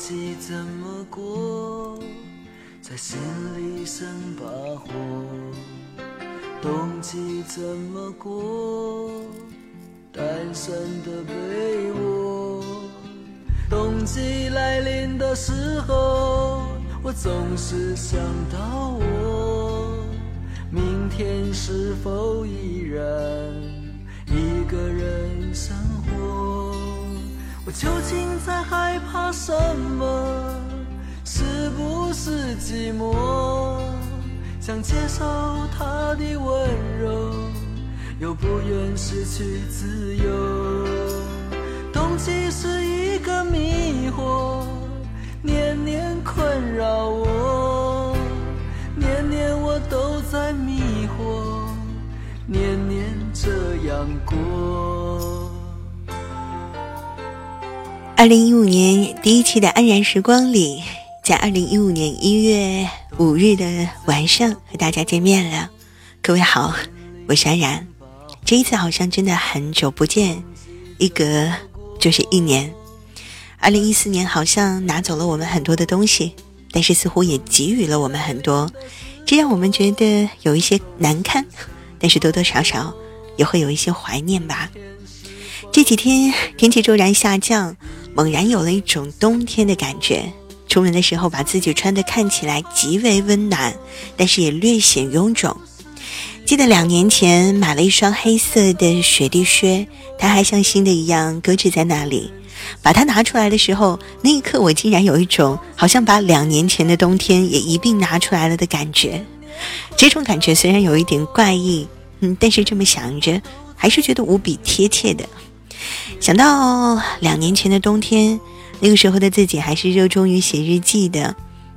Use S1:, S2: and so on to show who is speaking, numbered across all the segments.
S1: 季怎么过，在心里生把火。冬季怎么过，单身的被窝。冬季来临的时候，我总是想到我，明天是否依然一个人生活？我究竟在害怕什么？寂寞？想接受他的温柔，又不愿失去自由。冬季是一个迷惑，年年困扰我，年年我都在迷惑，年年这样过。
S2: 二零一五年第一期的《安然时光》里，在二零一五年一月五日的晚上和大家见面了。各位好，我是安然。这一次好像真的很久不见，一隔就是一年。二零一四年好像拿走了我们很多的东西，但是似乎也给予了我们很多，这让我们觉得有一些难堪，但是多多少少也会有一些怀念吧。这几天天气骤然下降。猛然有了一种冬天的感觉，出门的时候把自己穿的看起来极为温暖，但是也略显臃肿。记得两年前买了一双黑色的雪地靴，它还像新的一样搁置在那里。把它拿出来的时候，那一刻我竟然有一种好像把两年前的冬天也一并拿出来了的感觉。这种感觉虽然有一点怪异，嗯，但是这么想着，还是觉得无比贴切的。想到两年前的冬天，那个时候的自己还是热衷于写日记的，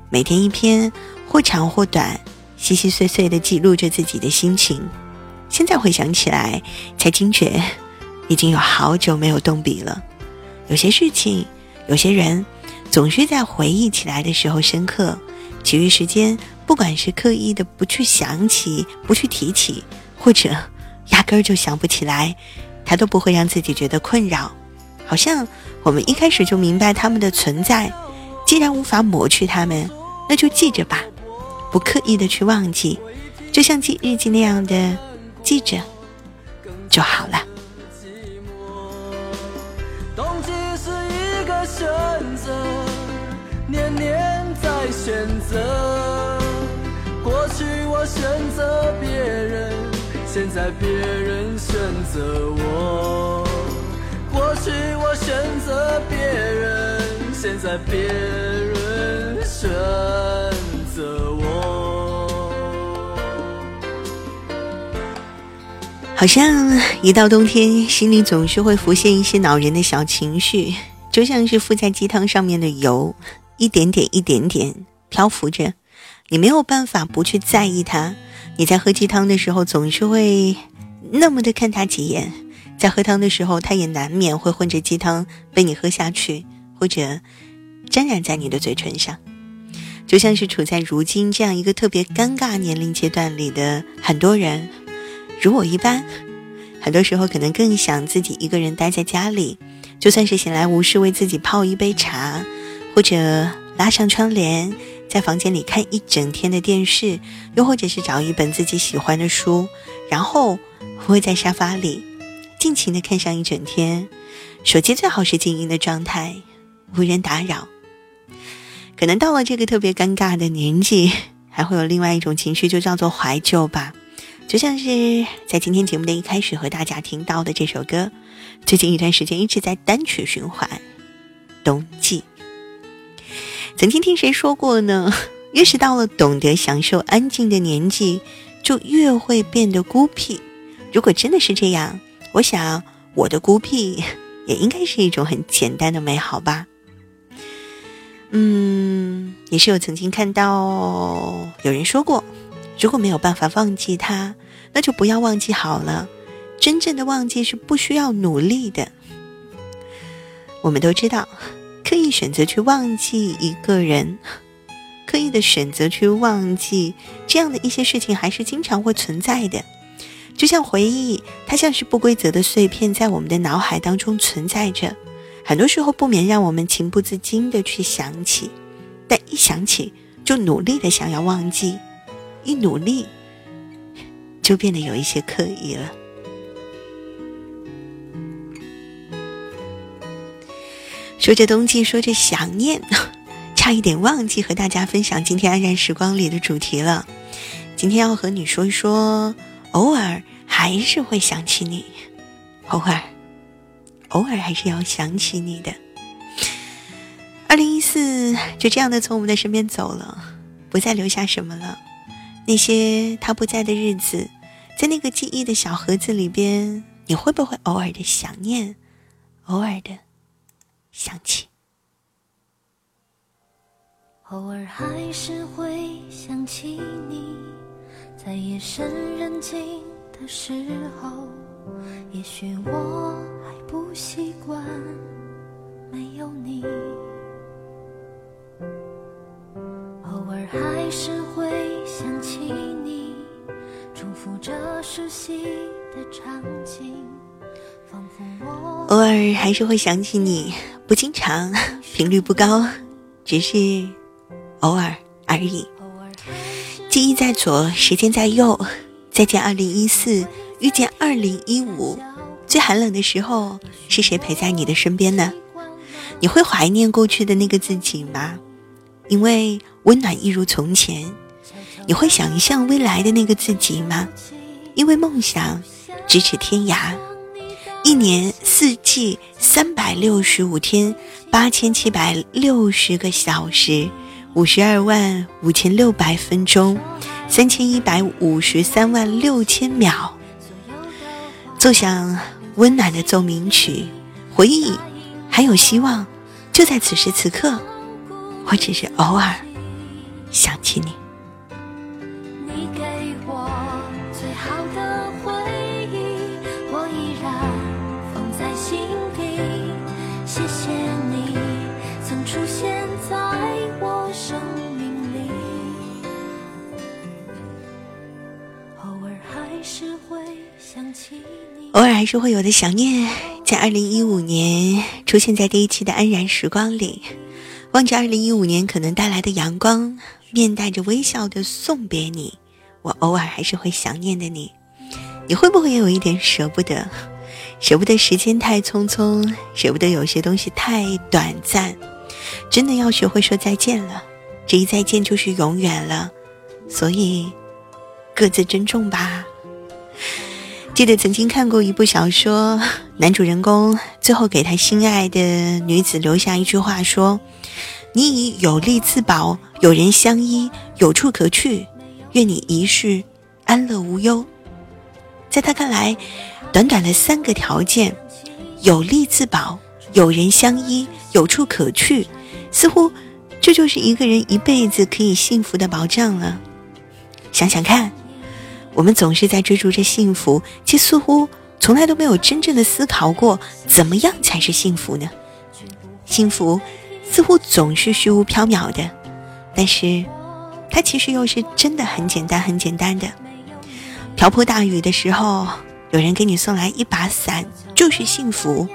S2: 每天一篇，或长或短，细细碎碎的记录着自己的心情。现在回想起来，才惊觉，已经有好久没有动笔了。有些事情，有些人，总是在回忆起来的时候深刻，其余时间，不管是刻意的不去想起、不去提起，或者压根儿就想不起来。他都不会让自己觉得困扰，好像我们一开始就明白他们的存在。既然无法抹去他们，那就记着吧，不刻意的去忘记，就像记日记那样的记着就好了。
S1: 冬季是一个选择，年年在选择。过去我选择别人。现在别人选择我，过去我选择别人，现在别人选择我。
S2: 好像一到冬天，心里总是会浮现一些恼人的小情绪，就像是敷在鸡汤上面的油，一点点、一点点漂浮着，你没有办法不去在意它。你在喝鸡汤的时候，总是会那么的看他几眼，在喝汤的时候，他也难免会混着鸡汤被你喝下去，或者沾染在你的嘴唇上。就像是处在如今这样一个特别尴尬年龄阶段里的很多人，如我一般，很多时候可能更想自己一个人待在家里，就算是闲来无事，为自己泡一杯茶，或者拉上窗帘。在房间里看一整天的电视，又或者是找一本自己喜欢的书，然后窝在沙发里，尽情的看上一整天。手机最好是静音的状态，无人打扰。可能到了这个特别尴尬的年纪，还会有另外一种情绪，就叫做怀旧吧。就像是在今天节目的一开始和大家听到的这首歌，最近一段时间一直在单曲循环，《冬季》。曾经听谁说过呢？越是到了懂得享受安静的年纪，就越会变得孤僻。如果真的是这样，我想我的孤僻 也应该是一种很简单的美好吧。嗯，也是有曾经看到有人说过，如果没有办法忘记他，那就不要忘记好了。真正的忘记是不需要努力的。我们都知道。刻意选择去忘记一个人，刻意的选择去忘记这样的一些事情，还是经常会存在的。就像回忆，它像是不规则的碎片，在我们的脑海当中存在着。很多时候不免让我们情不自禁的去想起，但一想起就努力的想要忘记，一努力就变得有一些刻意了。说着冬季，说着想念，差一点忘记和大家分享今天安然时光里的主题了。今天要和你说一说，偶尔还是会想起你，偶尔。偶尔还是要想起你的。二零一四就这样的从我们的身边走了，不再留下什么了。那些他不在的日子，在那个记忆的小盒子里边，你会不会偶尔的想念，偶尔的想起？
S3: 偶尔还是会想起你，在夜深人静的时候，也许我还。不习惯没有你，偶尔还是会想起你，重复着熟悉的场景，仿佛我
S2: 偶尔还是会想起你，不经常，频率不高，只是偶尔而已。记忆在左，时间在右，再见二零一四，遇见二零一五。最寒冷的时候，是谁陪在你的身边呢？你会怀念过去的那个自己吗？因为温暖一如从前。你会想象未来的那个自己吗？因为梦想咫尺天涯。一年四季三百六十五天，八千七百六十个小时，五十二万五千六百分钟，三千一百五十三万六千秒。奏响。温暖的奏鸣曲，回忆，还有希望，就在此时此刻，我只是偶尔想起你。
S3: 你给我最好的回忆，我依然放在心底。谢谢偶尔还是会
S2: 有的想念，在二零一五年出现在第一期的安然时光里，望着二零一五年可能带来的阳光，面带着微笑的送别你。我偶尔还是会想念的你，你会不会也有一点舍不得？舍不得时间太匆匆，舍不得有些东西太短暂，真的要学会说再见了。这一再见就是永远了，所以各自珍重吧。记得曾经看过一部小说，男主人公最后给他心爱的女子留下一句话说：“你已有力自保，有人相依，有处可去，愿你一世安乐无忧。”在他看来，短短的三个条件——有力自保、有人相依、有处可去，似乎这就是一个人一辈子可以幸福的保障了。想想看。我们总是在追逐着幸福，却似乎从来都没有真正的思考过怎么样才是幸福呢？幸福似乎总是虚无缥缈的，但是它其实又是真的很简单、很简单的。瓢泼大雨的时候，有人给你送来一把伞，就是幸福；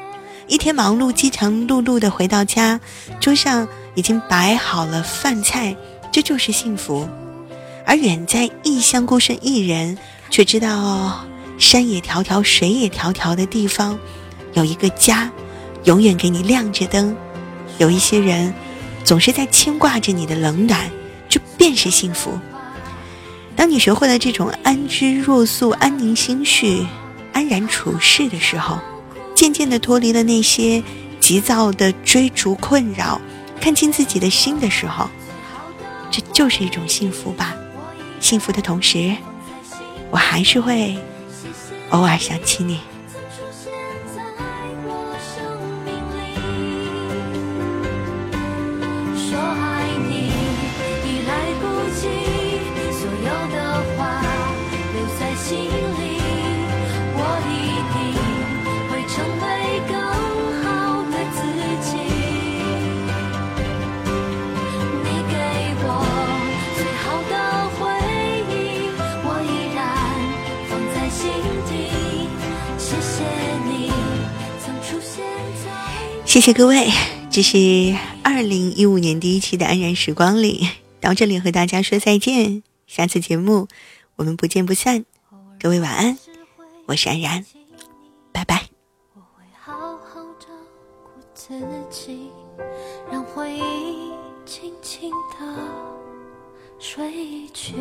S2: 一天忙碌、饥肠辘辘的回到家，桌上已经摆好了饭菜，这就是幸福。而远在异乡孤身一人，却知道山也迢迢水也迢迢的地方，有一个家，永远给你亮着灯。有一些人，总是在牵挂着你的冷暖，这便是幸福。当你学会了这种安之若素、安宁心绪、安然处世的时候，渐渐地脱离了那些急躁的追逐困扰，看清自己的心的时候，这就是一种幸福吧。幸福的同时，我还是会偶尔想起你。
S3: 心
S2: 谢谢各位，这是二零一五年第一期的安然时光里，到这里和大家说再见，下次节目我们不见不散，各位晚安，我是安然，拜拜。
S3: 我会好好照顾自己，让回忆轻轻地睡去。